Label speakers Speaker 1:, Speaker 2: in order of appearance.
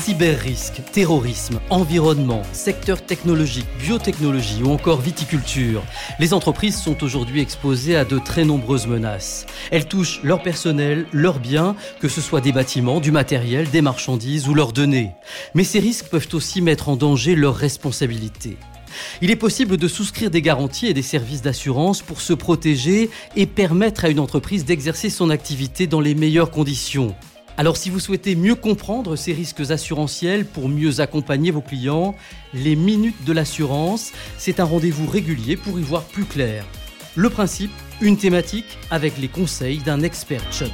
Speaker 1: Cyber-risque, terrorisme, environnement, secteur technologique, biotechnologie ou encore viticulture. Les entreprises sont aujourd'hui exposées à de très nombreuses menaces. Elles touchent leur personnel, leurs biens, que ce soit des bâtiments, du matériel, des marchandises ou leurs données. Mais ces risques peuvent aussi mettre en danger leurs responsabilités. Il est possible de souscrire des garanties et des services d'assurance pour se protéger et permettre à une entreprise d'exercer son activité dans les meilleures conditions. Alors si vous souhaitez mieux comprendre ces risques assurantiels pour mieux accompagner vos clients, les minutes de l'assurance, c'est un rendez-vous régulier pour y voir plus clair. Le principe, une thématique avec les conseils d'un expert Chubb.